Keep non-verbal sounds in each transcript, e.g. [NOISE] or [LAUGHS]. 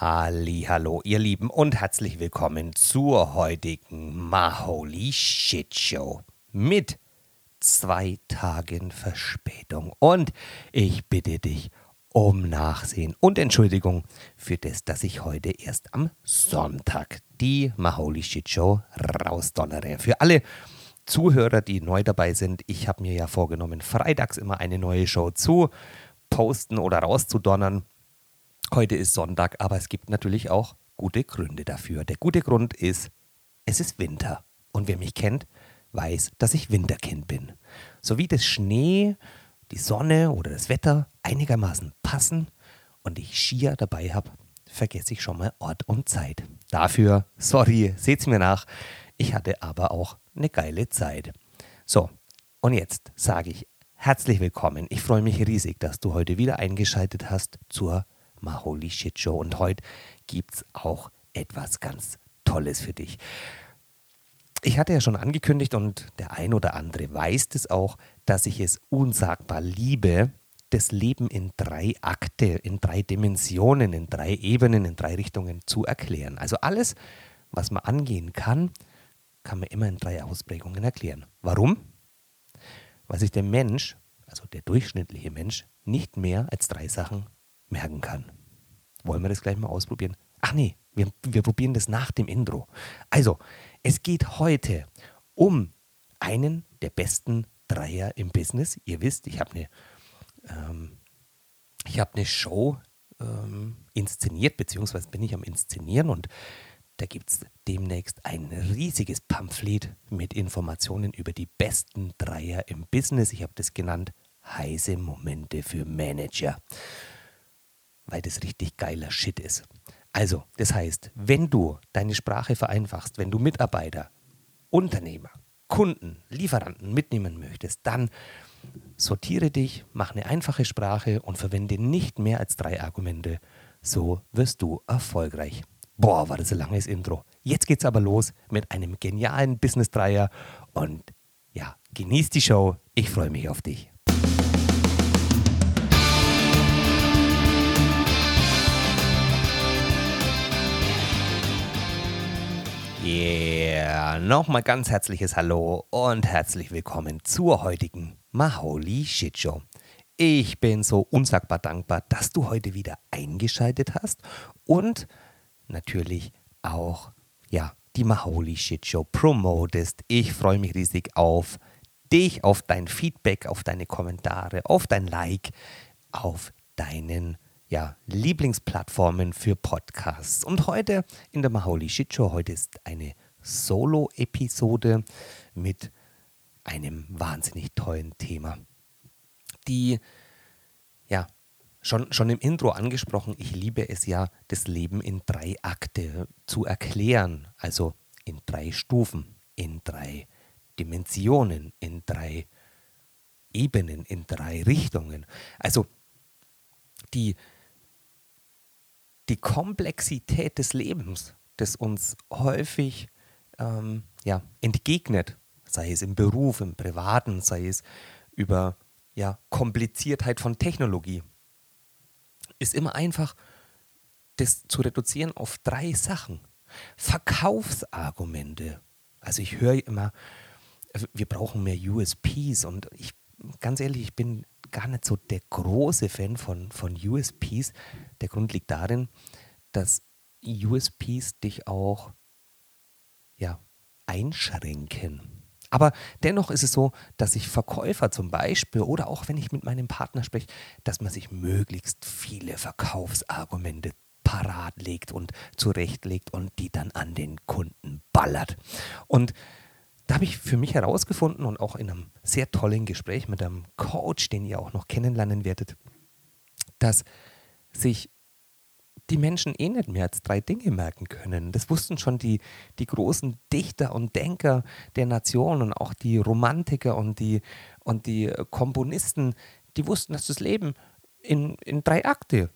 Hallo, ihr Lieben und herzlich willkommen zur heutigen Maholi Shit Show mit zwei Tagen Verspätung. Und ich bitte dich um Nachsehen und Entschuldigung für das, dass ich heute erst am Sonntag die Maholi Shit Show rausdonnere. Für alle Zuhörer, die neu dabei sind, ich habe mir ja vorgenommen, freitags immer eine neue Show zu posten oder rauszudonnern. Heute ist Sonntag, aber es gibt natürlich auch gute Gründe dafür. Der gute Grund ist, es ist Winter. Und wer mich kennt, weiß, dass ich Winterkind bin. So wie das Schnee, die Sonne oder das Wetter einigermaßen passen und ich Skier dabei habe, vergesse ich schon mal Ort und Zeit. Dafür, sorry, seht's mir nach, ich hatte aber auch eine geile Zeit. So, und jetzt sage ich herzlich willkommen. Ich freue mich riesig, dass du heute wieder eingeschaltet hast zur mal Holy Shit Show. Und heute gibt es auch etwas ganz Tolles für dich. Ich hatte ja schon angekündigt und der ein oder andere weiß es auch, dass ich es unsagbar liebe, das Leben in drei Akte, in drei Dimensionen, in drei Ebenen, in drei Richtungen zu erklären. Also alles, was man angehen kann, kann man immer in drei Ausprägungen erklären. Warum? Weil sich der Mensch, also der durchschnittliche Mensch, nicht mehr als drei Sachen merken kann. Wollen wir das gleich mal ausprobieren? Ach nee, wir, wir probieren das nach dem Intro. Also, es geht heute um einen der besten Dreier im Business. Ihr wisst, ich habe eine, ähm, hab eine Show ähm, inszeniert, beziehungsweise bin ich am Inszenieren und da gibt es demnächst ein riesiges Pamphlet mit Informationen über die besten Dreier im Business. Ich habe das genannt heiße Momente für Manager weil das richtig geiler Shit ist. Also, das heißt, wenn du deine Sprache vereinfachst, wenn du Mitarbeiter, Unternehmer, Kunden, Lieferanten mitnehmen möchtest, dann sortiere dich, mach eine einfache Sprache und verwende nicht mehr als drei Argumente. So wirst du erfolgreich. Boah, war das ein langes Intro. Jetzt geht's aber los mit einem genialen Business-Dreier und ja, genieß die Show. Ich freue mich auf dich. Yeah, nochmal ganz herzliches Hallo und herzlich willkommen zur heutigen Maholi Shit Show. Ich bin so unsagbar dankbar, dass du heute wieder eingeschaltet hast und natürlich auch, ja, die Maholi Shit Show promotest. Ich freue mich riesig auf dich, auf dein Feedback, auf deine Kommentare, auf dein Like, auf deinen ja, Lieblingsplattformen für Podcasts. Und heute in der Maholi Shit Show, heute ist eine Solo-Episode mit einem wahnsinnig tollen Thema. Die, ja, schon, schon im Intro angesprochen, ich liebe es ja, das Leben in drei Akte zu erklären, also in drei Stufen, in drei Dimensionen, in drei Ebenen, in drei Richtungen. Also die, die Komplexität des Lebens, das uns häufig ähm, ja, entgegnet, sei es im Beruf, im Privaten, sei es über ja, Kompliziertheit von Technologie, ist immer einfach, das zu reduzieren auf drei Sachen. Verkaufsargumente. Also ich höre immer, wir brauchen mehr USPs und ich, ganz ehrlich, ich bin gar nicht so der große Fan von, von USPs. Der Grund liegt darin, dass USPs dich auch ja, einschränken. Aber dennoch ist es so, dass sich Verkäufer zum Beispiel oder auch wenn ich mit meinem Partner spreche, dass man sich möglichst viele Verkaufsargumente parat legt und zurechtlegt und die dann an den Kunden ballert. Und da habe ich für mich herausgefunden und auch in einem sehr tollen Gespräch mit einem Coach, den ihr auch noch kennenlernen werdet, dass sich die Menschen eh nicht mehr als drei Dinge merken können. Das wussten schon die, die großen Dichter und Denker der Nation und auch die Romantiker und die, und die Komponisten, die wussten, dass das Leben in, in drei Akte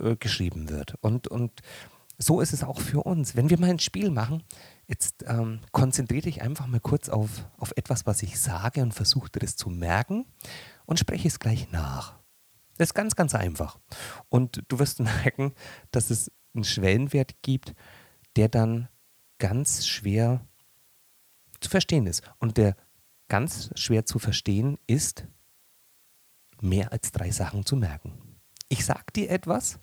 äh, geschrieben wird. Und, und so ist es auch für uns. Wenn wir mal ein Spiel machen, jetzt ähm, konzentriere dich einfach mal kurz auf, auf etwas, was ich sage und versuche dir das zu merken und spreche es gleich nach. Das ist ganz, ganz einfach. Und du wirst [LAUGHS] merken, dass es einen Schwellenwert gibt, der dann ganz schwer zu verstehen ist. Und der ganz schwer zu verstehen ist, mehr als drei Sachen zu merken. Ich sag dir etwas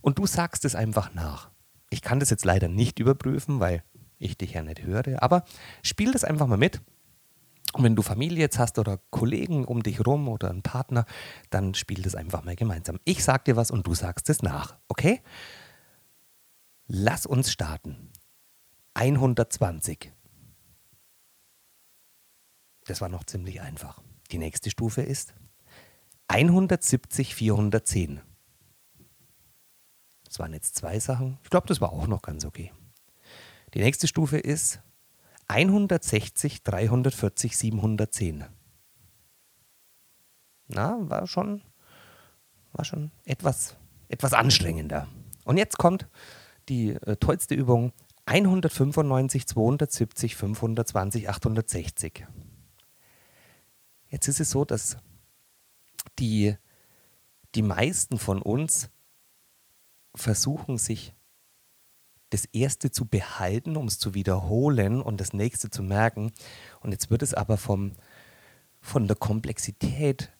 und du sagst es einfach nach. Ich kann das jetzt leider nicht überprüfen, weil ich dich ja nicht höre, aber spiel das einfach mal mit. Und wenn du Familie jetzt hast oder Kollegen um dich rum oder einen Partner, dann spiel das einfach mal gemeinsam. Ich sag dir was und du sagst es nach, okay? Lass uns starten. 120. Das war noch ziemlich einfach. Die nächste Stufe ist 170, 410. Das waren jetzt zwei Sachen. Ich glaube, das war auch noch ganz okay. Die nächste Stufe ist 160, 340, 710. Na, war schon, war schon etwas, etwas anstrengender. Und jetzt kommt die äh, tollste Übung. 195, 270, 520, 860. Jetzt ist es so, dass die, die meisten von uns versuchen, sich das erste zu behalten, um es zu wiederholen und das nächste zu merken. Und jetzt wird es aber vom, von der Komplexität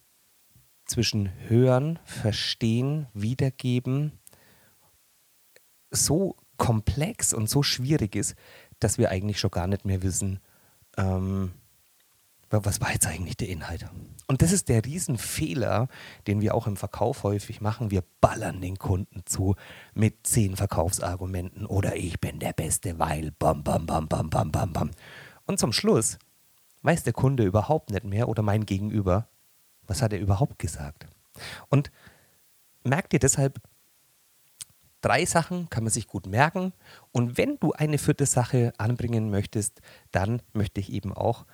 zwischen Hören, Verstehen, Wiedergeben so komplex und so schwierig ist, dass wir eigentlich schon gar nicht mehr wissen, ähm, was war jetzt eigentlich der Inhalt? Und das ist der Riesenfehler, den wir auch im Verkauf häufig machen. Wir ballern den Kunden zu mit zehn Verkaufsargumenten oder ich bin der Beste, weil bam, bam, bam, bam, bam, bam, bam. Und zum Schluss weiß der Kunde überhaupt nicht mehr oder mein Gegenüber, was hat er überhaupt gesagt. Und merkt dir deshalb, drei Sachen kann man sich gut merken. Und wenn du eine vierte Sache anbringen möchtest, dann möchte ich eben auch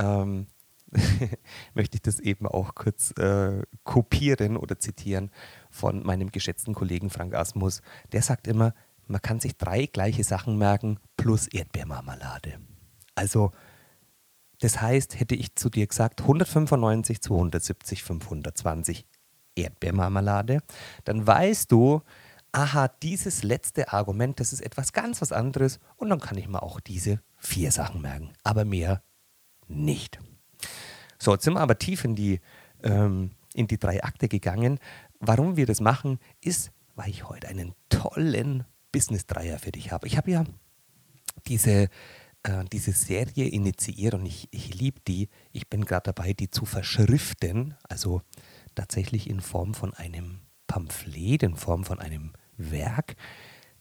ähm, [LAUGHS] möchte ich das eben auch kurz äh, kopieren oder zitieren von meinem geschätzten Kollegen Frank Asmus. Der sagt immer, man kann sich drei gleiche Sachen merken plus Erdbeermarmelade. Also, das heißt, hätte ich zu dir gesagt 195, 270, 520 Erdbeermarmelade, dann weißt du, aha, dieses letzte Argument, das ist etwas ganz was anderes und dann kann ich mir auch diese vier Sachen merken. Aber mehr nicht. So, jetzt sind wir aber tief in die, ähm, in die drei Akte gegangen. Warum wir das machen, ist, weil ich heute einen tollen Business-Dreier für dich habe. Ich habe ja diese, äh, diese Serie initiiert und ich, ich liebe die. Ich bin gerade dabei, die zu verschriften, also tatsächlich in Form von einem Pamphlet, in Form von einem Werk.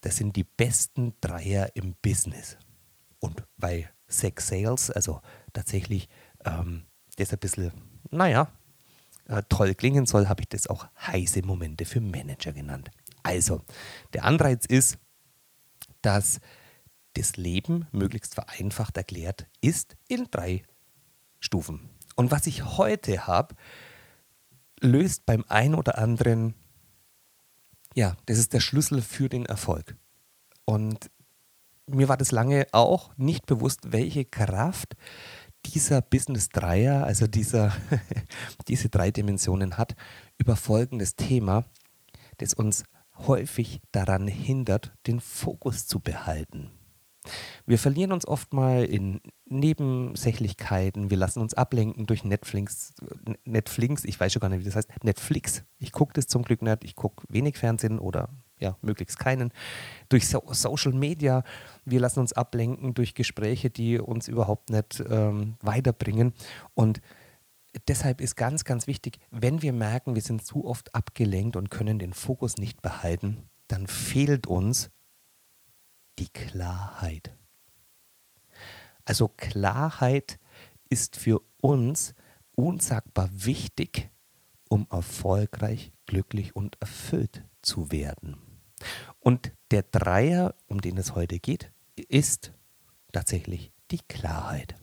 Das sind die besten Dreier im Business. Und bei Sex Sales, also tatsächlich ähm, das ein bisschen, naja, äh, toll klingen soll, habe ich das auch heiße Momente für Manager genannt. Also, der Anreiz ist, dass das Leben möglichst vereinfacht erklärt ist in drei Stufen. Und was ich heute habe, löst beim einen oder anderen, ja, das ist der Schlüssel für den Erfolg. Und mir war das lange auch nicht bewusst, welche Kraft dieser Business Dreier, also dieser, [LAUGHS] diese drei Dimensionen hat, über folgendes Thema, das uns häufig daran hindert, den Fokus zu behalten. Wir verlieren uns oft mal in Nebensächlichkeiten, wir lassen uns ablenken durch Netflix, Netflix, ich weiß schon gar nicht, wie das heißt, Netflix. Ich gucke das zum Glück nicht, ich gucke wenig Fernsehen oder ja, möglichst keinen. Durch so Social Media, wir lassen uns ablenken durch Gespräche, die uns überhaupt nicht ähm, weiterbringen. Und deshalb ist ganz, ganz wichtig, wenn wir merken, wir sind zu oft abgelenkt und können den Fokus nicht behalten, dann fehlt uns die Klarheit. Also Klarheit ist für uns unsagbar wichtig, um erfolgreich, glücklich und erfüllt zu werden. Und der Dreier, um den es heute geht, ist tatsächlich die Klarheit.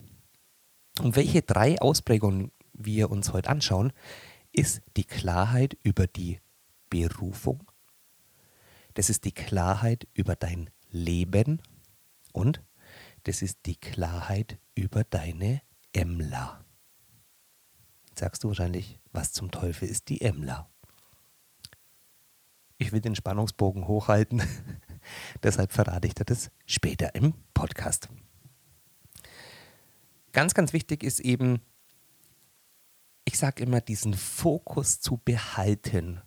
Und welche drei Ausprägungen wir uns heute anschauen, ist die Klarheit über die Berufung, das ist die Klarheit über dein Leben und das ist die Klarheit über deine Emla. Jetzt sagst du wahrscheinlich, was zum Teufel ist die Emla? Ich will den Spannungsbogen hochhalten. [LAUGHS] Deshalb verrate ich dir das später im Podcast. Ganz, ganz wichtig ist eben, ich sage immer, diesen Fokus zu behalten.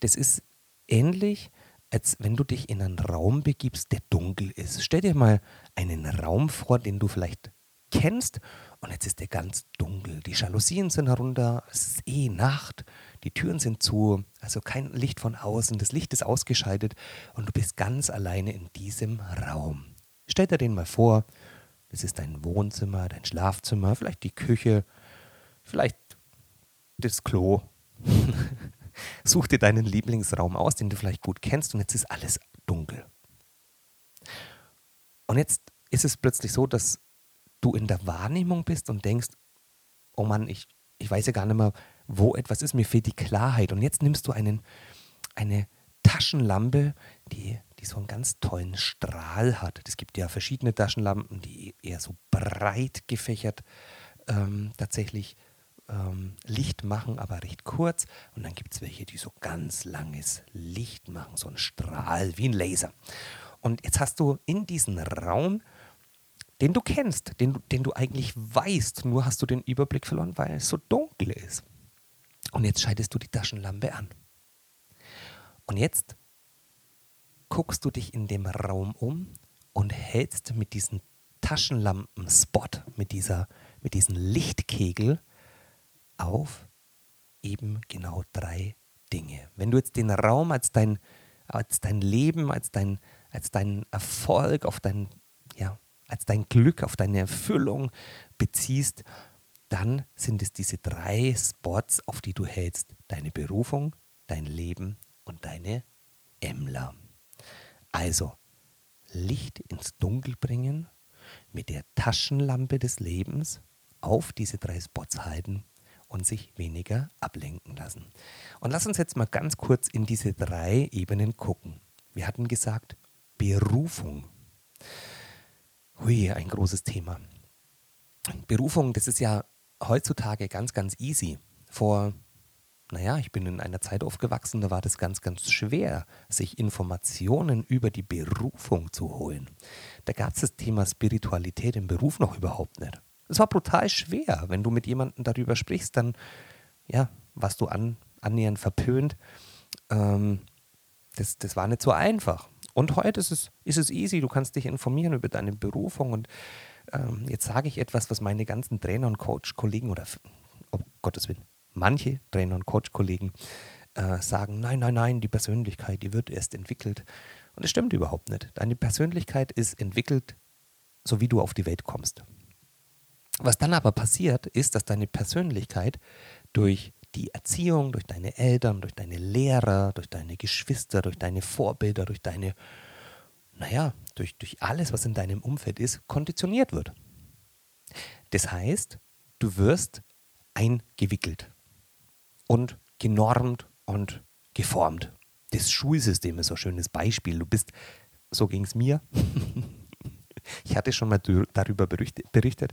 Das ist ähnlich, als wenn du dich in einen Raum begibst, der dunkel ist. Stell dir mal einen Raum vor, den du vielleicht kennst und jetzt ist der ganz dunkel. Die Jalousien sind herunter, es ist eh Nacht, die Türen sind zu, also kein Licht von außen, das Licht ist ausgeschaltet und du bist ganz alleine in diesem Raum. Stell dir den mal vor, das ist dein Wohnzimmer, dein Schlafzimmer, vielleicht die Küche, vielleicht das Klo. [LAUGHS] Such dir deinen Lieblingsraum aus, den du vielleicht gut kennst und jetzt ist alles dunkel. Und jetzt ist es plötzlich so, dass du in der Wahrnehmung bist und denkst, oh Mann, ich, ich weiß ja gar nicht mehr, wo etwas ist, mir fehlt die Klarheit. Und jetzt nimmst du einen, eine Taschenlampe, die, die so einen ganz tollen Strahl hat. Es gibt ja verschiedene Taschenlampen, die eher so breit gefächert ähm, tatsächlich ähm, Licht machen, aber recht kurz. Und dann gibt es welche, die so ganz langes Licht machen, so ein Strahl wie ein Laser. Und jetzt hast du in diesem Raum, den du kennst, den, den du eigentlich weißt, nur hast du den Überblick verloren, weil es so dunkel ist. Und jetzt schaltest du die Taschenlampe an. Und jetzt guckst du dich in dem Raum um und hältst mit diesem Taschenlampen-Spot, mit, mit diesem Lichtkegel auf eben genau drei Dinge. Wenn du jetzt den Raum als dein, als dein Leben, als dein, als dein Erfolg, auf dein, ja, als dein Glück, auf deine Erfüllung beziehst, dann sind es diese drei Spots, auf die du hältst. Deine Berufung, dein Leben und deine Emler. Also, Licht ins Dunkel bringen, mit der Taschenlampe des Lebens auf diese drei Spots halten und sich weniger ablenken lassen. Und lass uns jetzt mal ganz kurz in diese drei Ebenen gucken. Wir hatten gesagt, Berufung. Hui, ein großes Thema. Berufung, das ist ja heutzutage ganz, ganz easy. Vor, naja, ich bin in einer Zeit aufgewachsen, da war das ganz, ganz schwer, sich Informationen über die Berufung zu holen. Da gab es das Thema Spiritualität im Beruf noch überhaupt nicht. Es war brutal schwer. Wenn du mit jemandem darüber sprichst, dann, ja, warst du an, annähernd verpönt. Ähm, das, das war nicht so einfach. Und heute ist es, ist es easy. Du kannst dich informieren über deine Berufung. Und ähm, jetzt sage ich etwas, was meine ganzen Trainer und Coach-Kollegen oder, um Gottes Willen, manche Trainer und Coach-Kollegen äh, sagen, nein, nein, nein, die Persönlichkeit, die wird erst entwickelt. Und das stimmt überhaupt nicht. Deine Persönlichkeit ist entwickelt, so wie du auf die Welt kommst. Was dann aber passiert, ist, dass deine Persönlichkeit durch die Erziehung, durch deine Eltern, durch deine Lehrer, durch deine Geschwister, durch deine Vorbilder, durch deine, naja, durch, durch alles, was in deinem Umfeld ist, konditioniert wird. Das heißt, du wirst eingewickelt und genormt und geformt. Das Schulsystem ist so ein schönes Beispiel. Du bist, so ging es mir. [LAUGHS] ich hatte schon mal darüber berichtet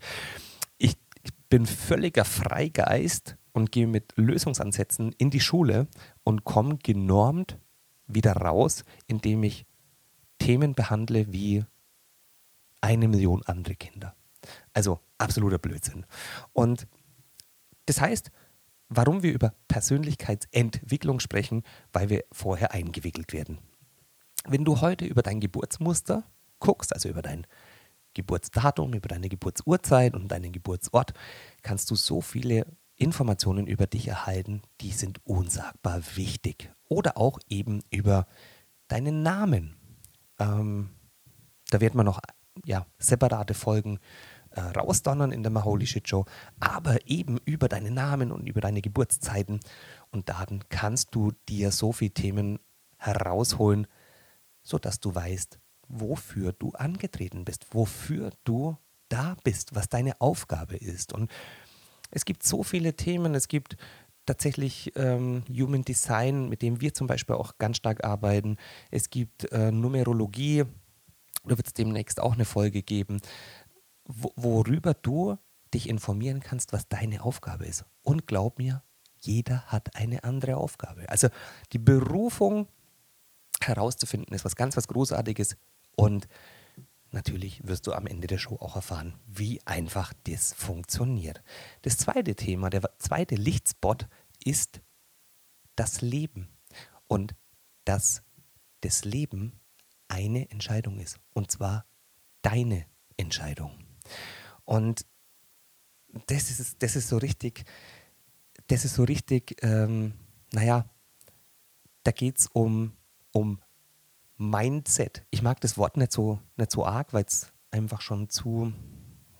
bin völliger Freigeist und gehe mit Lösungsansätzen in die Schule und komme genormt wieder raus, indem ich Themen behandle wie eine Million andere Kinder. Also absoluter Blödsinn. Und das heißt, warum wir über Persönlichkeitsentwicklung sprechen, weil wir vorher eingewickelt werden. Wenn du heute über dein Geburtsmuster guckst, also über dein Geburtsdatum, über deine Geburtsurzeit und deinen Geburtsort, kannst du so viele Informationen über dich erhalten, die sind unsagbar wichtig. Oder auch eben über deinen Namen. Ähm, da wird man noch ja, separate Folgen äh, rausdonnern in der Maholi Shit Show, aber eben über deinen Namen und über deine Geburtszeiten und Daten kannst du dir so viele Themen herausholen, sodass du weißt, wofür du angetreten bist, wofür du da bist, was deine Aufgabe ist. Und es gibt so viele Themen, es gibt tatsächlich ähm, Human Design, mit dem wir zum Beispiel auch ganz stark arbeiten. Es gibt äh, Numerologie, da wird es demnächst auch eine Folge geben, wo, worüber du dich informieren kannst, was deine Aufgabe ist. Und glaub mir, jeder hat eine andere Aufgabe. Also die Berufung herauszufinden ist was ganz was Großartiges und natürlich wirst du am Ende der Show auch erfahren, wie einfach das funktioniert. Das zweite Thema, der zweite Lichtspot ist das Leben und dass das Leben eine Entscheidung ist und zwar deine Entscheidung. Und das ist, das ist so richtig, das ist so richtig, ähm, naja, da geht es um, um Mindset. Ich mag das Wort nicht so, nicht so arg, weil es einfach schon zu,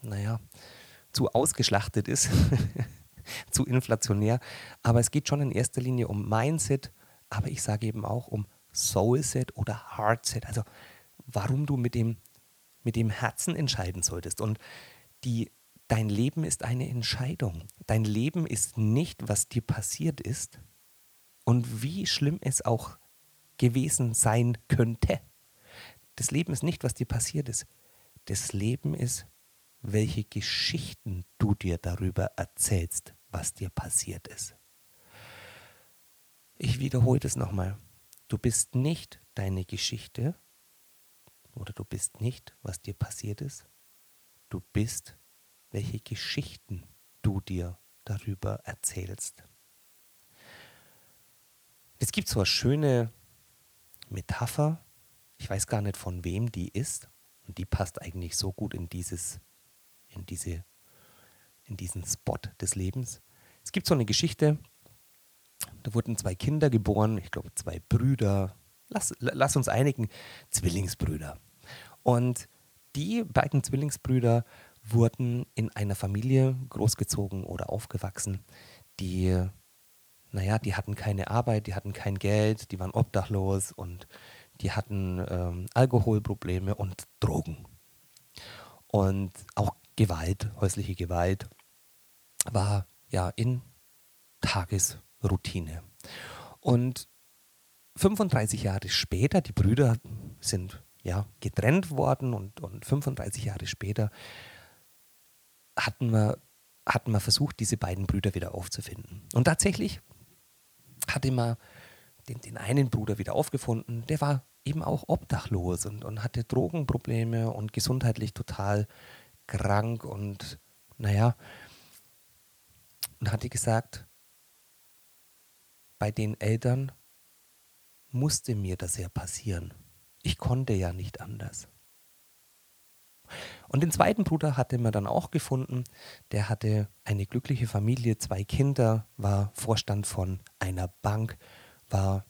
naja, zu ausgeschlachtet ist, [LAUGHS] zu inflationär. Aber es geht schon in erster Linie um Mindset, aber ich sage eben auch um Soulset oder Heartset. Also warum du mit dem, mit dem Herzen entscheiden solltest. Und die, dein Leben ist eine Entscheidung. Dein Leben ist nicht, was dir passiert ist und wie schlimm es auch gewesen sein könnte. Das Leben ist nicht, was dir passiert ist. Das Leben ist, welche Geschichten du dir darüber erzählst, was dir passiert ist. Ich wiederhole das nochmal. Du bist nicht deine Geschichte oder du bist nicht, was dir passiert ist. Du bist, welche Geschichten du dir darüber erzählst. Es gibt so eine schöne Metapher, ich weiß gar nicht von wem die ist, und die passt eigentlich so gut in dieses, in diese, in diesen Spot des Lebens. Es gibt so eine Geschichte, da wurden zwei Kinder geboren, ich glaube zwei Brüder, lass, lass uns einigen, Zwillingsbrüder. Und die beiden Zwillingsbrüder wurden in einer Familie großgezogen oder aufgewachsen, die naja, die hatten keine Arbeit, die hatten kein Geld, die waren obdachlos und die hatten ähm, Alkoholprobleme und Drogen. Und auch Gewalt, häusliche Gewalt war ja in Tagesroutine. Und 35 Jahre später, die Brüder sind ja getrennt worden und, und 35 Jahre später hatten wir, hatten wir versucht, diese beiden Brüder wieder aufzufinden. Und tatsächlich hat immer den, den einen Bruder wieder aufgefunden, der war eben auch obdachlos und, und hatte Drogenprobleme und gesundheitlich total krank und naja, und hatte gesagt, bei den Eltern musste mir das ja passieren. Ich konnte ja nicht anders. Und den zweiten Bruder hatte man dann auch gefunden. Der hatte eine glückliche Familie, zwei Kinder, war Vorstand von einer Bank, war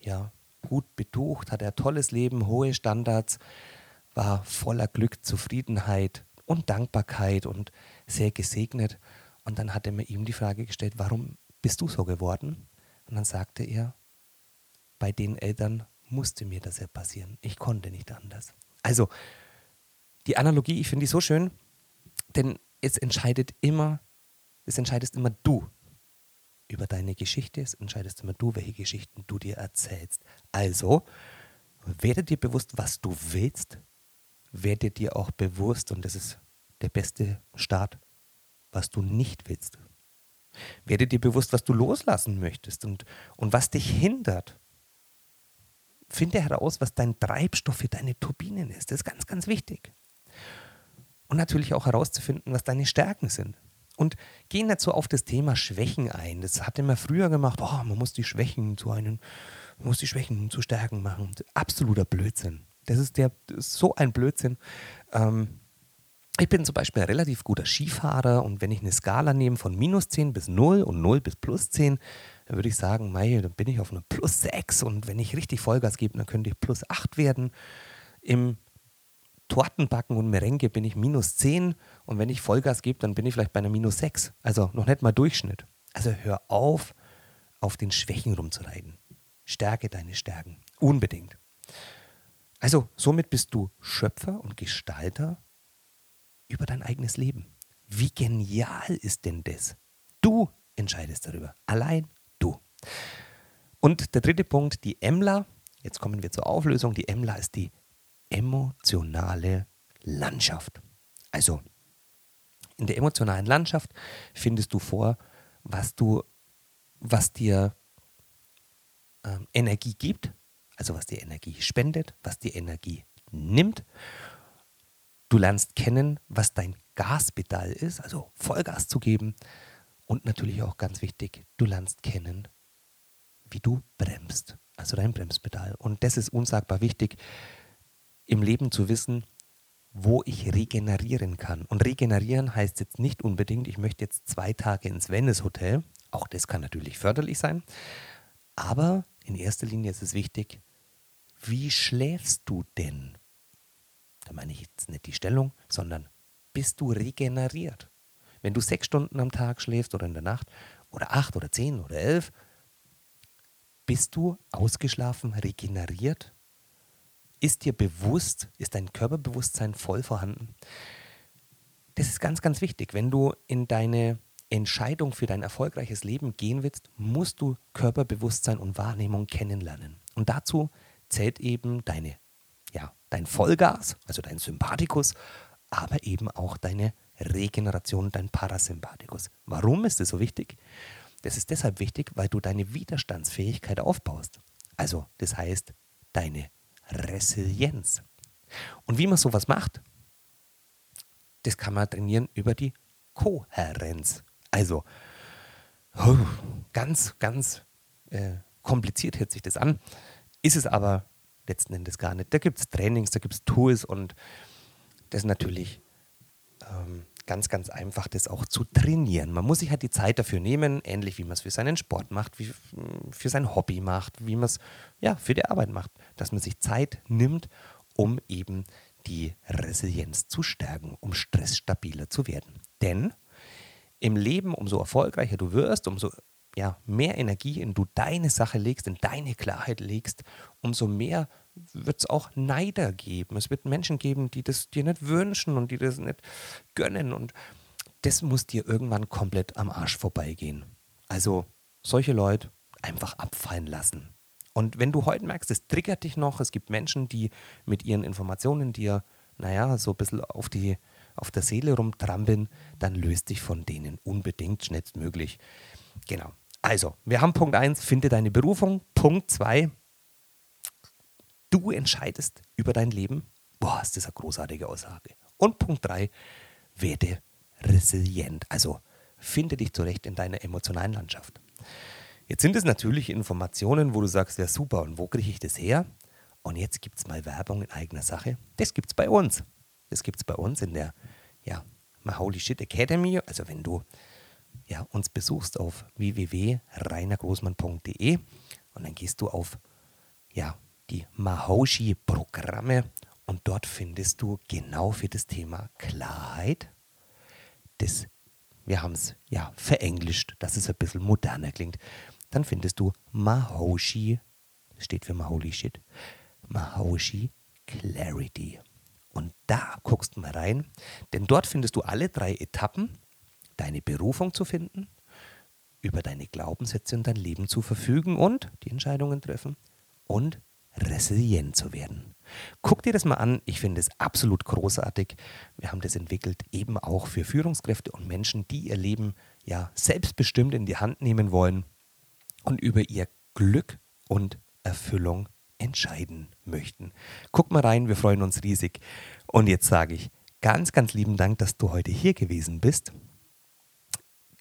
ja gut betucht, hatte ein tolles Leben, hohe Standards, war voller Glück, Zufriedenheit und Dankbarkeit und sehr gesegnet. Und dann hatte man ihm die Frage gestellt, warum bist du so geworden? Und dann sagte er, bei den Eltern musste mir das ja passieren. Ich konnte nicht anders. Also die Analogie, ich finde die so schön, denn es entscheidet immer, es entscheidest immer du über deine Geschichte, es entscheidest immer du, welche Geschichten du dir erzählst. Also, werde dir bewusst, was du willst, werde dir auch bewusst, und das ist der beste Start, was du nicht willst. Werde dir bewusst, was du loslassen möchtest und, und was dich hindert. Finde heraus, was dein Treibstoff für deine Turbinen ist. Das ist ganz, ganz wichtig. Und natürlich auch herauszufinden, was deine Stärken sind. Und gehen dazu auf das Thema Schwächen ein. Das hatte man früher gemacht, oh, man muss die Schwächen zu einem, man muss die Schwächen zu Stärken machen. Absoluter Blödsinn. Das ist, der, das ist so ein Blödsinn. Ähm, ich bin zum Beispiel ein relativ guter Skifahrer und wenn ich eine Skala nehme von minus 10 bis 0 und 0 bis plus 10, dann würde ich sagen, mei, dann bin ich auf einer plus 6 und wenn ich richtig Vollgas gebe, dann könnte ich plus 8 werden. Im Tortenbacken und Merengue bin ich minus 10 und wenn ich Vollgas gebe, dann bin ich vielleicht bei einer minus 6. Also noch nicht mal Durchschnitt. Also hör auf, auf den Schwächen rumzureiten. Stärke deine Stärken. Unbedingt. Also somit bist du Schöpfer und Gestalter über dein eigenes Leben. Wie genial ist denn das? Du entscheidest darüber. Allein du. Und der dritte Punkt, die Emla. Jetzt kommen wir zur Auflösung. Die Emla ist die emotionale Landschaft. Also, in der emotionalen Landschaft findest du vor, was du, was dir ähm, Energie gibt, also was dir Energie spendet, was dir Energie nimmt. Du lernst kennen, was dein Gaspedal ist, also Vollgas zu geben. Und natürlich auch ganz wichtig, du lernst kennen, wie du bremst, also dein Bremspedal. Und das ist unsagbar wichtig, im Leben zu wissen, wo ich regenerieren kann. Und regenerieren heißt jetzt nicht unbedingt, ich möchte jetzt zwei Tage ins Venice Hotel. Auch das kann natürlich förderlich sein. Aber in erster Linie ist es wichtig, wie schläfst du denn? Da meine ich jetzt nicht die Stellung, sondern bist du regeneriert? Wenn du sechs Stunden am Tag schläfst oder in der Nacht oder acht oder zehn oder elf, bist du ausgeschlafen, regeneriert? Ist dir bewusst, ist dein Körperbewusstsein voll vorhanden? Das ist ganz, ganz wichtig. Wenn du in deine Entscheidung für dein erfolgreiches Leben gehen willst, musst du Körperbewusstsein und Wahrnehmung kennenlernen. Und dazu zählt eben deine, ja, dein Vollgas, also dein Sympathikus, aber eben auch deine Regeneration, dein Parasympathikus. Warum ist das so wichtig? Das ist deshalb wichtig, weil du deine Widerstandsfähigkeit aufbaust. Also, das heißt, deine Resilienz. Und wie man sowas macht, das kann man trainieren über die Kohärenz. Also, ganz, ganz äh, kompliziert hört sich das an. Ist es aber letzten Endes gar nicht. Da gibt es Trainings, da gibt es Tools und das ist natürlich ähm, ganz, ganz einfach, das auch zu trainieren. Man muss sich halt die Zeit dafür nehmen, ähnlich wie man es für seinen Sport macht, wie für sein Hobby macht, wie man es ja, für die Arbeit macht, dass man sich Zeit nimmt, um eben die Resilienz zu stärken, um stressstabiler zu werden. Denn im Leben, umso erfolgreicher du wirst, umso ja, mehr Energie in du deine Sache legst, in deine Klarheit legst, umso mehr wird es auch Neider geben. Es wird Menschen geben, die das dir nicht wünschen und die das nicht gönnen. Und das muss dir irgendwann komplett am Arsch vorbeigehen. Also solche Leute einfach abfallen lassen. Und wenn du heute merkst, es triggert dich noch, es gibt Menschen, die mit ihren Informationen dir, naja, so ein bisschen auf, die, auf der Seele rumtrampeln, dann löst dich von denen unbedingt schnellstmöglich. Genau. Also, wir haben Punkt 1, finde deine Berufung. Punkt 2, du entscheidest über dein Leben. Boah, ist das eine großartige Aussage. Und Punkt 3, werde resilient. Also, finde dich zurecht in deiner emotionalen Landschaft. Jetzt sind es natürlich Informationen, wo du sagst, ja super, und wo kriege ich das her? Und jetzt gibt es mal Werbung in eigener Sache. Das gibt es bei uns. Das gibt es bei uns in der ja, Holy Shit Academy. Also wenn du ja, uns besuchst auf www.reinergroßmann.de und dann gehst du auf ja, die Mahoshi-Programme und dort findest du genau für das Thema Klarheit das, wir haben es ja verenglischt, dass es ein bisschen moderner klingt. Dann findest du Mahoshi, steht für Maholy Shit, Mahoshi Clarity. Und da guckst du mal rein, denn dort findest du alle drei Etappen deine Berufung zu finden, über deine Glaubenssätze und dein Leben zu verfügen und die Entscheidungen treffen und resilient zu werden. Guck dir das mal an, ich finde es absolut großartig. Wir haben das entwickelt eben auch für Führungskräfte und Menschen, die ihr Leben ja selbstbestimmt in die Hand nehmen wollen und über ihr Glück und Erfüllung entscheiden möchten. Guck mal rein, wir freuen uns riesig. Und jetzt sage ich ganz, ganz lieben Dank, dass du heute hier gewesen bist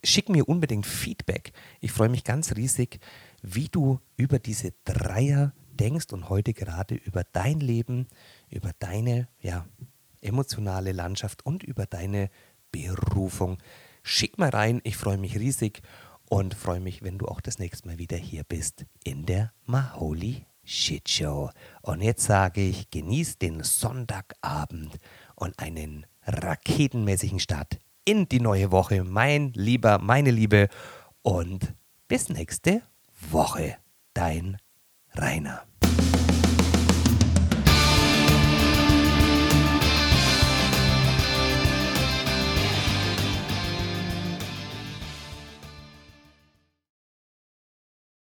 schick mir unbedingt Feedback. Ich freue mich ganz riesig, wie du über diese Dreier denkst und heute gerade über dein Leben, über deine ja, emotionale Landschaft und über deine Berufung. Schick mal rein, ich freue mich riesig und freue mich, wenn du auch das nächste Mal wieder hier bist in der Maholi Shit Show. Und jetzt sage ich, genieß den Sonntagabend und einen raketenmäßigen Start in die neue Woche, mein Lieber, meine Liebe. Und bis nächste Woche, dein Rainer.